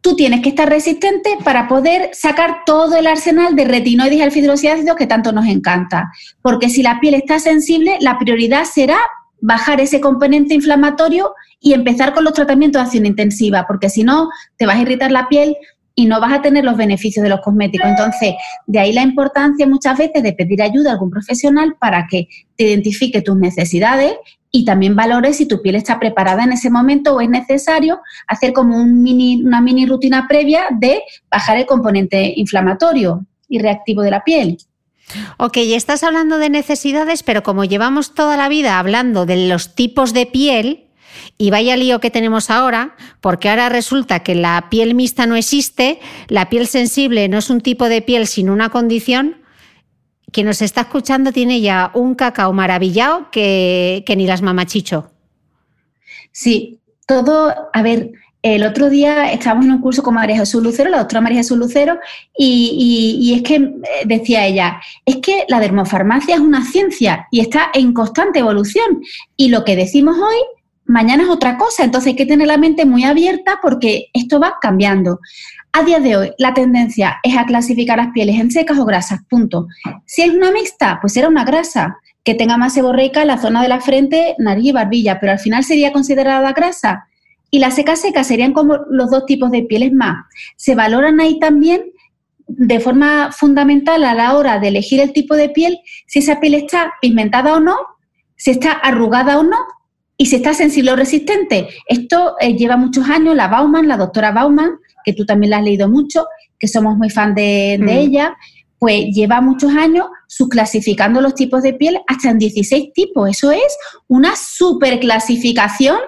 Tú tienes que estar resistente para poder sacar todo el arsenal de retinoides y alfa que tanto nos encanta. Porque si la piel está sensible, la prioridad será bajar ese componente inflamatorio y empezar con los tratamientos de acción intensiva, porque si no, te vas a irritar la piel y no vas a tener los beneficios de los cosméticos. Entonces, de ahí la importancia muchas veces de pedir ayuda a algún profesional para que te identifique tus necesidades y también valores si tu piel está preparada en ese momento o es necesario hacer como un mini, una mini rutina previa de bajar el componente inflamatorio y reactivo de la piel. Ok, estás hablando de necesidades, pero como llevamos toda la vida hablando de los tipos de piel, y vaya lío que tenemos ahora, porque ahora resulta que la piel mixta no existe, la piel sensible no es un tipo de piel, sino una condición. Quien nos está escuchando tiene ya un cacao maravillado que, que ni las mamachicho. Sí, todo, a ver, el otro día estábamos en un curso con María Jesús Lucero, la doctora María Jesús Lucero, y, es que eh, decía ella, es que la dermofarmacia es una ciencia y está en constante evolución. Y lo que decimos hoy, mañana es otra cosa. Entonces hay que tener la mente muy abierta porque esto va cambiando. A día de hoy, la tendencia es a clasificar las pieles en secas o grasas, punto. Si es una mixta, pues será una grasa que tenga más seborreica la zona de la frente, nariz y barbilla, pero al final sería considerada grasa y las secas secas serían como los dos tipos de pieles más. Se valoran ahí también de forma fundamental a la hora de elegir el tipo de piel si esa piel está pigmentada o no, si está arrugada o no y si está sensible o resistente. Esto eh, lleva muchos años, la Bauman, la doctora Bauman, que tú también la has leído mucho, que somos muy fan de, de mm. ella, pues lleva muchos años subclasificando los tipos de piel hasta en 16 tipos. Eso es una superclasificación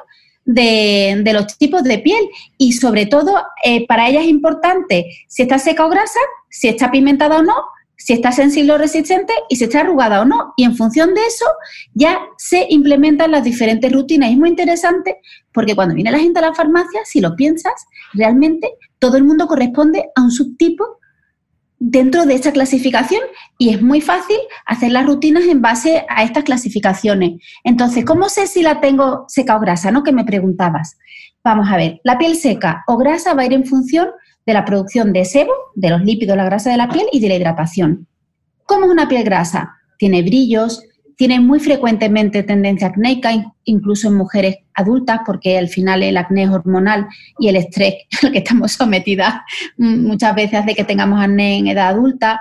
de, los tipos de piel y sobre todo eh, para ella es importante si está seca o grasa, si está pimentada o no, si está sensible o resistente y si está arrugada o no. Y en función de eso ya se implementan las diferentes rutinas. Y es muy interesante porque cuando viene la gente a la farmacia, si lo piensas, realmente todo el mundo corresponde a un subtipo dentro de esta clasificación y es muy fácil hacer las rutinas en base a estas clasificaciones. Entonces, ¿cómo sé si la tengo seca o grasa? ¿No? Que me preguntabas. Vamos a ver, la piel seca o grasa va a ir en función de la producción de sebo, de los lípidos, la grasa de la piel y de la hidratación. ¿Cómo es una piel grasa? Tiene brillos, tiene muy frecuentemente tendencia acnéica, incluso en mujeres adultas, porque al final el acné es hormonal y el estrés <laughs> al que estamos sometidas muchas veces hace que tengamos acné en edad adulta.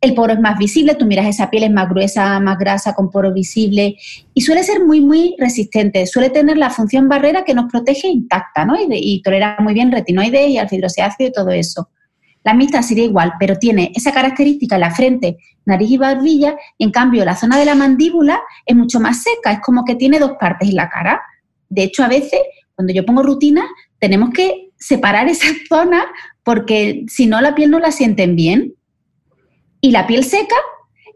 El poro es más visible, tú miras esa piel es más gruesa, más grasa, con poro visible y suele ser muy, muy resistente. Suele tener la función barrera que nos protege intacta ¿no? y, tolera muy bien retinoides y alfa y todo eso. La mixta sería igual, pero tiene esa característica en la frente, nariz y barbilla, y en cambio la zona de la mandíbula es mucho más seca, es como que tiene dos partes en la cara. De hecho, a veces, cuando yo pongo rutina, tenemos que separar <laughs> esa zona porque si no la piel no la sienten bien. Y la piel seca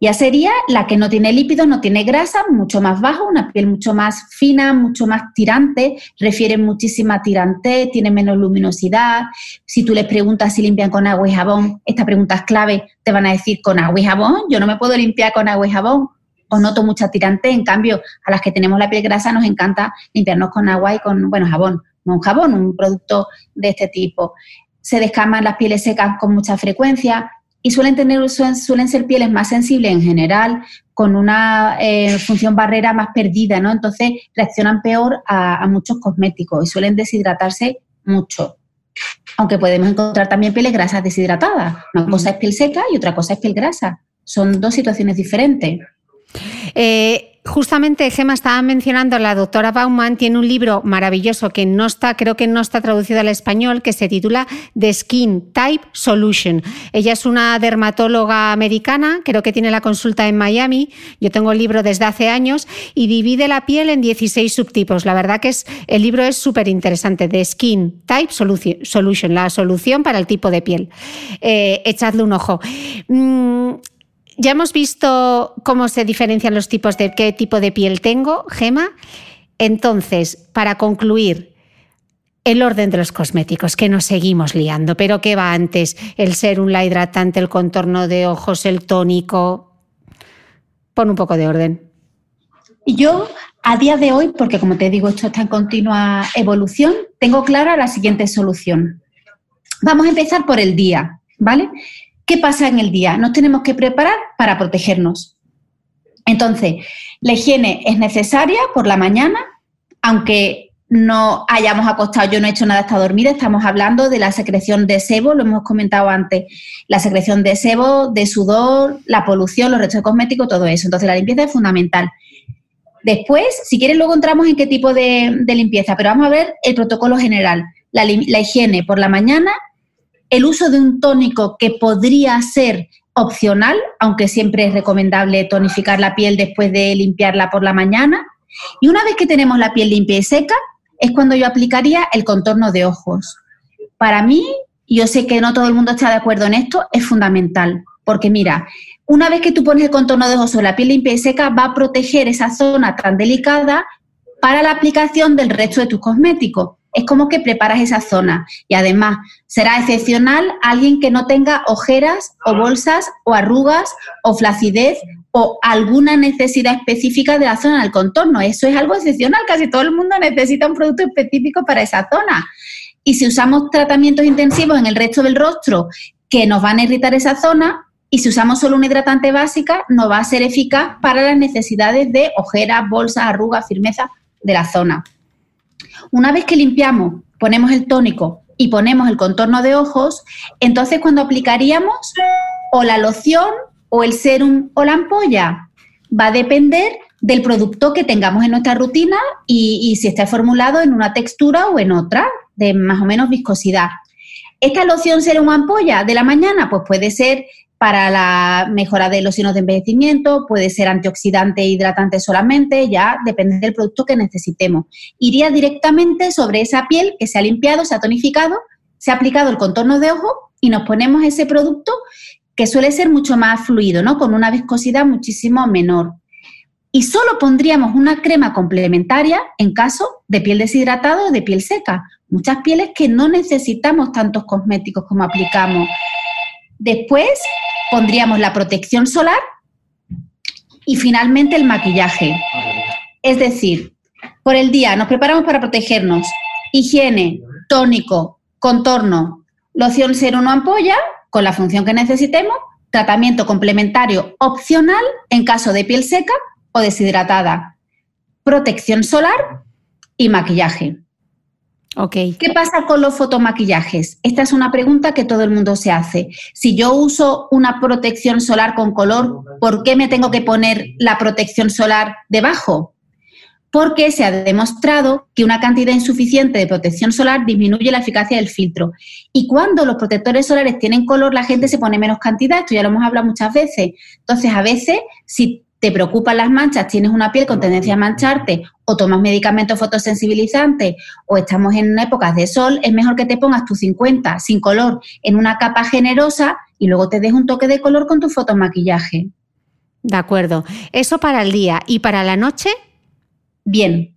ya sería la que no tiene lípidos, no tiene grasa, mucho más bajo, una piel mucho más fina, mucho más tirante, refiere muchísima tirante, tiene menos luminosidad. Si tú les preguntas si limpian con agua y jabón, esta pregunta es clave, te van a decir con agua y jabón, yo no me puedo limpiar con agua y jabón, o noto mucha tirante, en cambio, a las que tenemos la piel grasa nos encanta limpiarnos con agua y con, bueno, jabón, no un jabón, un producto de este tipo. Se descaman las pieles secas con mucha frecuencia, y suelen, tener, suelen, ser pieles más sensibles en general, con una eh, función barrera más perdida, ¿no? Entonces reaccionan peor a, muchos cosméticos y suelen deshidratarse mucho. Aunque podemos encontrar también pieles grasas deshidratadas. Una cosa es piel seca y otra cosa es piel grasa. Son dos situaciones diferentes. Eh, justamente Gemma estaba mencionando, la doctora Bauman tiene un libro maravilloso que no está, creo que no está traducido al español, que se titula The Skin Type Solution. Ella es una dermatóloga americana, creo que tiene la consulta en Miami. Yo tengo el libro desde hace años y divide la piel en 16 subtipos. La verdad que es, el libro es súper interesante. The Skin Type Solution, la solución para el tipo de piel. Eh, echadle un ojo. Mm, ya hemos visto cómo se diferencian los tipos de qué tipo de piel tengo, Gema. Entonces, para concluir, el orden de los cosméticos, que nos seguimos liando, pero ¿qué va antes? El serum, la hidratante, el contorno de ojos, el tónico. Pon un poco de orden. Yo, a día de hoy, porque como te digo, esto está en continua evolución, tengo clara la siguiente solución. Vamos a empezar por el día, ¿vale? ¿Qué pasa en el día? Nos tenemos que preparar para protegernos. Entonces, la higiene es necesaria por la mañana, aunque no hayamos acostado, yo no he hecho nada hasta dormida, estamos hablando de la secreción de sebo, lo hemos comentado antes, la secreción de sebo, de sudor, la polución, los restos cosméticos, todo eso. Entonces, la limpieza es fundamental. Después, si quieren, luego entramos en qué tipo de, limpieza, pero vamos a ver el protocolo general. La higiene por la mañana el uso de un tónico que podría ser opcional, aunque siempre es recomendable tonificar la piel después de limpiarla por la mañana. Y una vez que tenemos la piel limpia y seca, es cuando yo aplicaría el contorno de ojos. Para mí, yo sé que no todo el mundo está de acuerdo en esto, es fundamental, porque mira, una vez que tú pones el contorno de ojos sobre la piel limpia y seca, va a proteger esa zona tan delicada para la aplicación del resto de tus cosméticos es como que preparas esa zona y además será excepcional alguien que no tenga ojeras o bolsas o arrugas o flacidez o alguna necesidad específica de la zona del contorno. Eso es algo excepcional, casi todo el mundo necesita un producto específico para esa zona. Y si usamos tratamientos intensivos en el resto del rostro que nos van a irritar esa zona, y si usamos solo una hidratante básica, no va a ser eficaz para las necesidades de ojeras, bolsas, arrugas, firmeza de la zona. Una vez que limpiamos, ponemos el tónico y ponemos el contorno de ojos, entonces cuando aplicaríamos o la loción o el serum o la ampolla, va a depender del producto que tengamos en nuestra rutina y, si está formulado en una textura o en otra, de más o menos viscosidad. Esta loción serum ampolla de la mañana, pues puede ser para la mejora de los signos de envejecimiento, puede ser antioxidante e hidratante solamente, ya depende del producto que necesitemos. Iría directamente sobre esa piel que se ha limpiado, se ha tonificado, se ha aplicado el contorno de ojo y nos ponemos ese producto que suele ser mucho más fluido, ¿no? Con una viscosidad muchísimo menor. Y solo pondríamos una crema complementaria en caso de piel deshidratada o de piel seca. Muchas pieles que no necesitamos tantos cosméticos como aplicamos. Después pondríamos la protección solar y finalmente el maquillaje. Es decir, por el día nos preparamos para protegernos. Higiene, tónico, contorno, loción serum o ampolla, con la función que necesitemos, tratamiento complementario opcional en caso de piel seca o deshidratada, protección solar y maquillaje. ¿Qué pasa con los fotomaquillajes? Esta es una pregunta que todo el mundo se hace. Si yo uso una protección solar con color, ¿por qué me tengo que poner la protección solar debajo? porque se ha demostrado que una cantidad insuficiente de protección solar disminuye la eficacia del filtro. Y cuando los protectores solares tienen color, la gente se pone menos cantidad, esto ya lo hemos hablado muchas veces. Entonces, a veces, si te preocupan las manchas, tienes una piel con tendencia a mancharte o tomas medicamentos fotosensibilizantes o estamos en épocas de sol, es mejor que te pongas tu 50 sin color en una capa generosa y luego te des un toque de color con tu fotomaquillaje. De acuerdo. Eso para el día. ¿Y para la noche? Bien,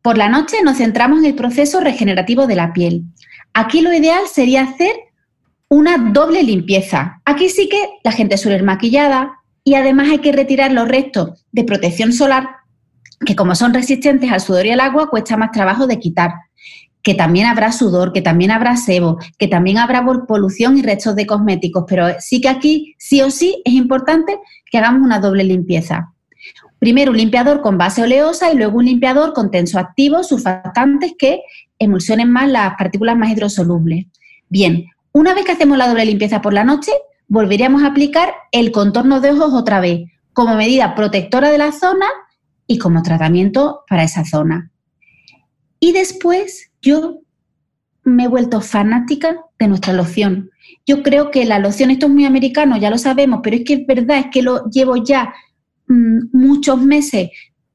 por la noche nos centramos en el proceso regenerativo de la piel. Aquí lo ideal sería hacer una doble limpieza. Aquí sí que la gente suele ir maquillada y además hay que retirar los restos de protección solar que como son resistentes al sudor y al agua cuesta más trabajo de quitar. Que también habrá sudor, que también habrá sebo, que también habrá polución y restos de cosméticos, pero sí que aquí sí o sí es importante que hagamos una doble limpieza. Primero un limpiador con base oleosa y luego un limpiador con tensoactivos surfactantes que emulsionen más las partículas más hidrosolubles. Bien, una vez que hacemos la doble limpieza por la noche, volveríamos a aplicar el contorno de ojos otra vez, como medida protectora de la zona y como tratamiento para esa zona. Y después yo me he vuelto fanática de nuestra loción. Yo creo que la loción, esto es muy americano, ya lo sabemos, pero es que es verdad, es que lo llevo ya Mm, muchos meses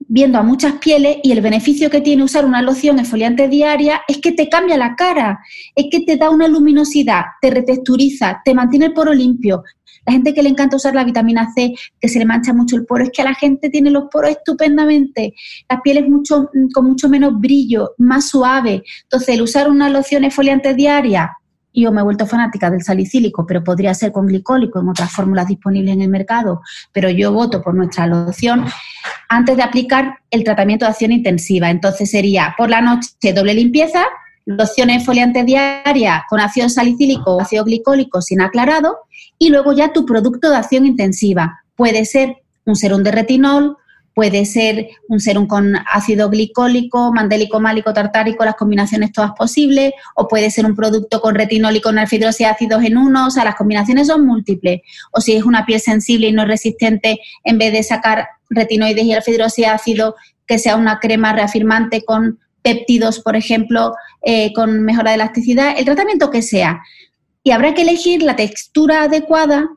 viendo a muchas pieles y el beneficio que tiene usar una loción exfoliante diaria es que te cambia la cara, es que te da una luminosidad, te retexturiza, te mantiene el poro limpio. La gente que le encanta usar la vitamina C, que se le mancha mucho el poro, es que a la gente tiene los poros estupendamente, la piel es mucho, mm, con mucho menos brillo, más suave. Entonces, el usar una loción exfoliante diaria yo me he vuelto fanática del salicílico, pero podría ser con glicólico en otras fórmulas disponibles en el mercado, pero yo voto por nuestra loción, antes de aplicar el tratamiento de acción intensiva. Entonces sería por la noche doble limpieza, loción exfoliante diaria con ácido salicílico o ácido glicólico sin aclarado y luego ya tu producto de acción intensiva. Puede ser un serum de retinol, puede ser un serum con ácido glicólico, mandélico, málico, tartárico, las combinaciones todas posibles, o puede ser un producto con retinol y con ácidos en uno, o sea, las combinaciones son múltiples. O si es una piel sensible y no resistente, en vez de sacar retinoides y alfa ácido, que sea una crema reafirmante con péptidos, por ejemplo, eh, con mejora de elasticidad, el tratamiento que sea. Y habrá que elegir la textura adecuada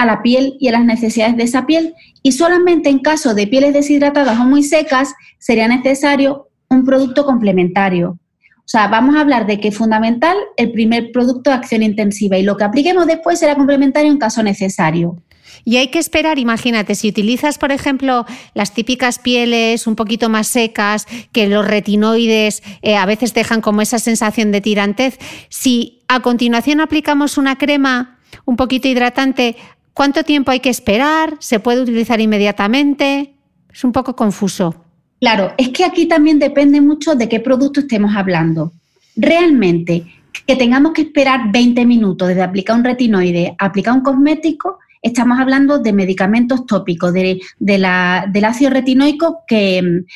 a la piel y a las necesidades de esa piel y solamente en caso de pieles deshidratadas o muy secas sería necesario un producto complementario. O sea, vamos a hablar de que fundamental el primer producto de acción intensiva y lo que apliquemos después será complementario en caso necesario. Y hay que esperar, imagínate, si utilizas, por ejemplo, las típicas pieles un poquito más secas, que los retinoides eh, a veces dejan como esa sensación de tirantez, si a continuación aplicamos una crema un poquito hidratante, ¿Cuánto tiempo hay que esperar? ¿Se puede utilizar inmediatamente? Es un poco confuso. Claro, es que aquí también depende mucho de qué producto estemos hablando. Realmente, que tengamos que esperar 20 minutos desde aplicar un retinoide a aplicar un cosmético, estamos hablando de medicamentos tópicos, de, del ácido retinoico que,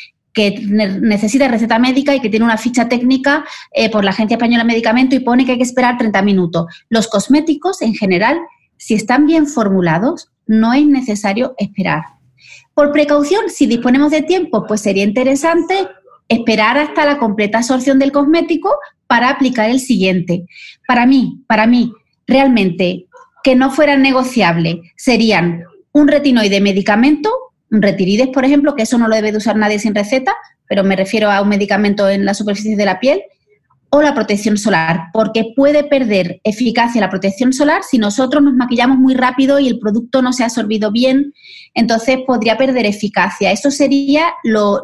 necesita receta médica y que tiene una ficha técnica eh, por la Agencia Española de Medicamentos y pone que hay que esperar 30 minutos. Los cosméticos, en general, si están bien formulados, no es necesario esperar. Por precaución, si disponemos de tiempo, pues sería interesante esperar hasta la completa absorción del cosmético para aplicar el siguiente. Para mí, para mí, realmente, que no fueran negociables serían un retinoide medicamento, un retirides, por ejemplo, que eso no lo debe de usar nadie sin receta, pero me refiero a un medicamento en la superficie de la piel, o la protección solar, porque puede perder eficacia la protección solar si nosotros nos maquillamos muy rápido y el producto no se ha absorbido bien, entonces podría perder eficacia. Eso sería lo,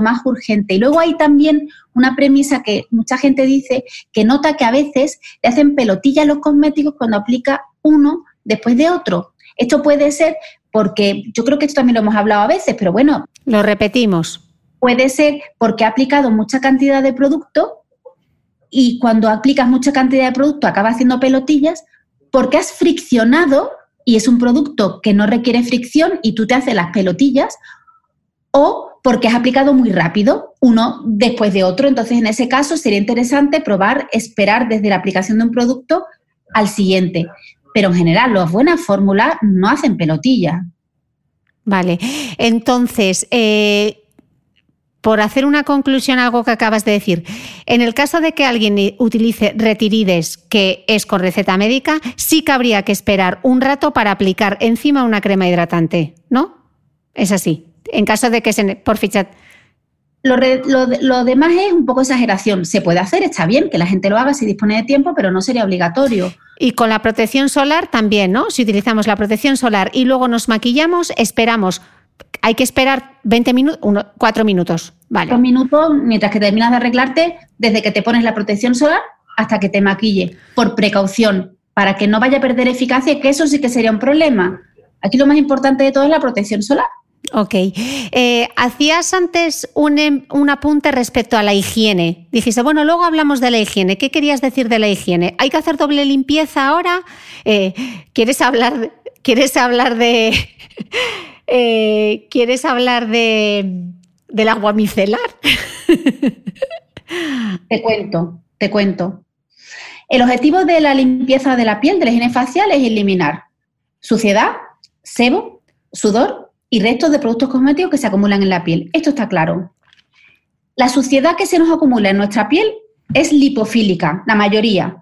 más urgente. Y luego hay también una premisa que mucha gente dice que nota que a veces le hacen pelotillas los cosméticos cuando aplica uno después de otro. Esto puede ser porque, yo creo que esto también lo hemos hablado a veces, pero bueno. Lo repetimos. Puede ser porque ha aplicado mucha cantidad de producto y cuando aplicas mucha cantidad de producto acaba haciendo pelotillas porque has friccionado y es un producto que no requiere fricción y tú te haces las pelotillas o porque has aplicado muy rápido, uno después de otro. Entonces, en ese caso, sería interesante probar, esperar desde la aplicación de un producto al siguiente. Pero en general, las buenas fórmulas no hacen pelotilla. Vale, entonces, eh, por hacer una conclusión a algo que acabas de decir, en el caso de que alguien utilice retirides, que es con receta médica, sí que habría que esperar un rato para aplicar encima una crema hidratante, ¿no? Es así. En caso de que se por ficha lo, demás es un poco exageración. Se puede hacer, está bien que la gente lo haga si dispone de tiempo, pero no sería obligatorio. Y con la protección solar también, ¿no? Si utilizamos la protección solar y luego nos maquillamos, esperamos. Hay que esperar 20 minutos, 4 minutos. Vale. 4 minutos mientras que terminas de arreglarte, desde que te pones la protección solar hasta que te maquille, por precaución, para que no vaya a perder eficacia, que eso sí que sería un problema. Aquí lo más importante de todo es la protección solar. Ok. Eh, hacías antes em, un, apunte respecto a la higiene. Dijiste, bueno, luego hablamos de la higiene. ¿Qué querías decir de la higiene? ¿Hay que hacer doble limpieza ahora? Eh, ¿Quieres hablar, ¿Quieres hablar de. Eh, ¿Quieres hablar de, del agua micelar? <laughs> te cuento, te cuento. El objetivo de la limpieza de la piel, de la higiene facial, es eliminar suciedad, sebo, sudor y restos de productos cosméticos que se acumulan en la piel. Esto está claro. La suciedad que se nos acumula en nuestra piel es lipofílica, la mayoría.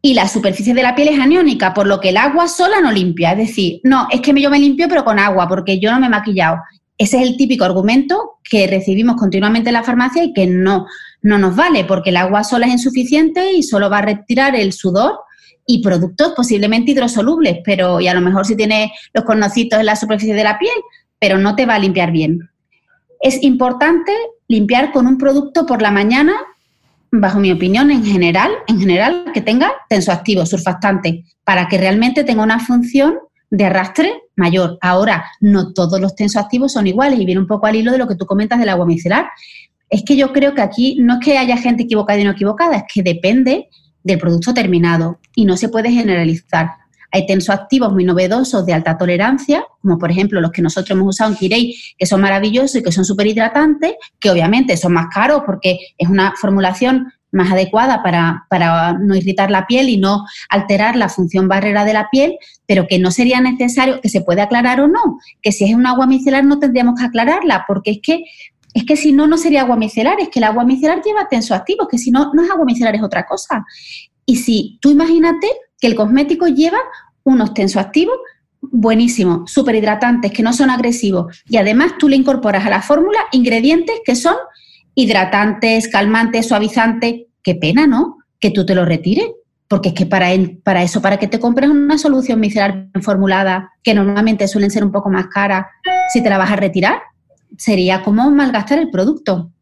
Y la superficie de la piel es aniónica, por lo que el agua sola no limpia. Es decir, no, es que yo me limpio pero con agua, porque yo no me he maquillado. Ese es el típico argumento que recibimos continuamente en la farmacia y que no, no nos vale, porque el agua sola es insuficiente y solo va a retirar el sudor y productos posiblemente hidrosolubles, pero y a lo mejor si tiene los conocitos en la superficie de la piel, pero no te va a limpiar bien. Es importante limpiar con un producto por la mañana, bajo mi opinión, en general, en general, que tenga tensoactivo, surfactante, para que realmente tenga una función de arrastre mayor. Ahora, no todos los tensoactivos son iguales y viene un poco al hilo de lo que tú comentas del agua micelar. Es que yo creo que aquí no es que haya gente equivocada y no equivocada, es que depende del producto terminado y no se puede generalizar. Hay tensoactivos muy novedosos de alta tolerancia, como por ejemplo los que nosotros hemos usado en Kirei, que son maravillosos y que son súper hidratantes, que obviamente son más caros porque es una formulación más adecuada para, para, no irritar la piel y no alterar la función barrera de la piel, pero que no sería necesario que se puede aclarar o no, que si es un agua micelar no tendríamos que aclararla, porque es que es que si no, no sería agua micelar, es que el agua micelar lleva tensoactivos, que si no, no es agua micelar, es otra cosa. Y si tú imagínate que el cosmético lleva unos tensoactivos buenísimos, súper hidratantes, que no son agresivos. Y además tú le incorporas a la fórmula ingredientes que son hidratantes, calmantes, suavizantes. Qué pena, ¿no? Que tú te lo retires. Porque es que para, para eso, para que te compres una solución micelar formulada, que normalmente suelen ser un poco más caras, si te la vas a retirar, sería como malgastar el producto.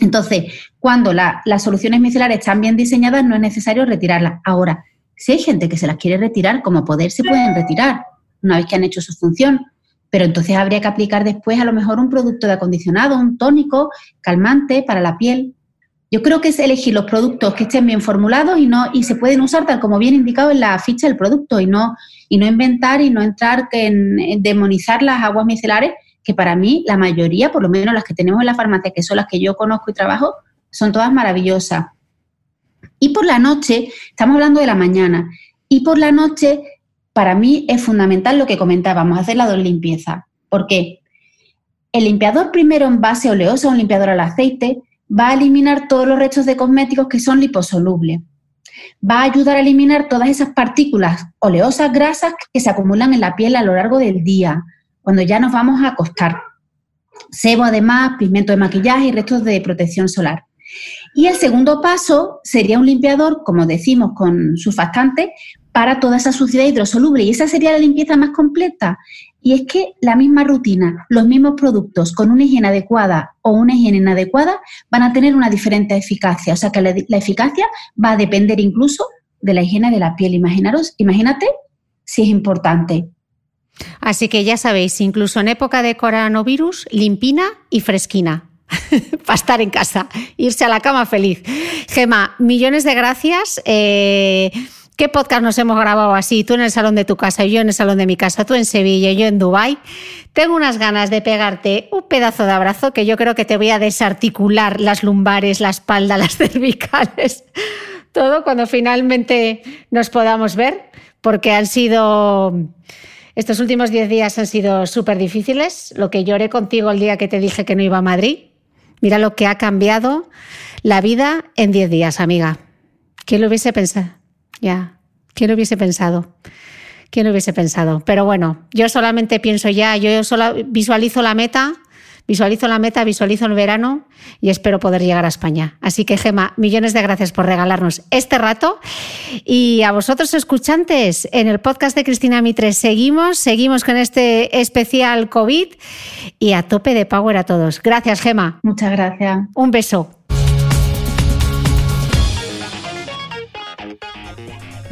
Entonces, cuando las soluciones micelares están bien diseñadas, no es necesario retirarlas. Ahora, si hay gente que se las quiere retirar, como poder se pueden retirar una vez que han hecho su función, pero entonces habría que aplicar después a lo mejor un producto de acondicionado, un tónico, calmante para la piel. Yo creo que es elegir los productos que estén bien formulados y no y se pueden usar tal como bien indicado en la ficha del producto y no y no inventar y no entrar en, en demonizar las aguas micelares que para mí la mayoría, por lo menos las que tenemos en la farmacia, que son las que yo conozco y trabajo, son todas maravillosas. Y por la noche, estamos hablando de la mañana, y por la noche para mí es fundamental lo que comentábamos, hacer la dos limpieza. ¿Por qué? El limpiador primero en base oleosa, un limpiador al aceite, va a eliminar todos los restos de cosméticos que son liposolubles. Va a ayudar a eliminar todas esas partículas oleosas, grasas que se acumulan en la piel a lo largo del día, cuando ya nos vamos a acostar. Sebo además, pigmento de maquillaje y restos de protección solar. Y el segundo paso sería un limpiador, como decimos, con surfactante para toda esa suciedad hidrosoluble. Y esa sería la limpieza más completa. Y es que la misma rutina, los mismos productos con una higiene adecuada o una higiene inadecuada van a tener una diferente eficacia. O sea que la, la eficacia va a depender incluso de la higiene de la piel. Imaginaros, imagínate si es importante. Así que ya sabéis, incluso en época de coronavirus, limpina y fresquina. <laughs> para estar en casa, irse a la cama feliz. Gema, millones de gracias. Eh, ¿Qué podcast nos hemos grabado así? Tú en el salón de tu casa, yo en el salón de mi casa, tú en Sevilla, yo en Dubai. Tengo unas ganas de pegarte un pedazo de abrazo que yo creo que te voy a desarticular las lumbares, la espalda, <laughs> las cervicales, todo cuando finalmente nos podamos ver, porque han sido estos últimos 10 días han sido súper difíciles. Lo que lloré contigo el día que te dije que no iba a Madrid, Mira lo que ha cambiado la vida en 10 días, amiga. ¿Quién lo hubiese pensado? Ya, ¿quién lo hubiese pensado? ¿Quién lo hubiese pensado? Pero bueno, yo solamente pienso ya, yo solo visualizo la meta Visualizo la meta, visualizo el verano y espero poder llegar a España. Así que, Gema, millones de gracias por regalarnos este rato. Y a vosotros, escuchantes, en el podcast de Cristina Mitre seguimos, seguimos con este especial COVID y a tope de power a todos. Gracias, Gema. Muchas gracias. Un beso.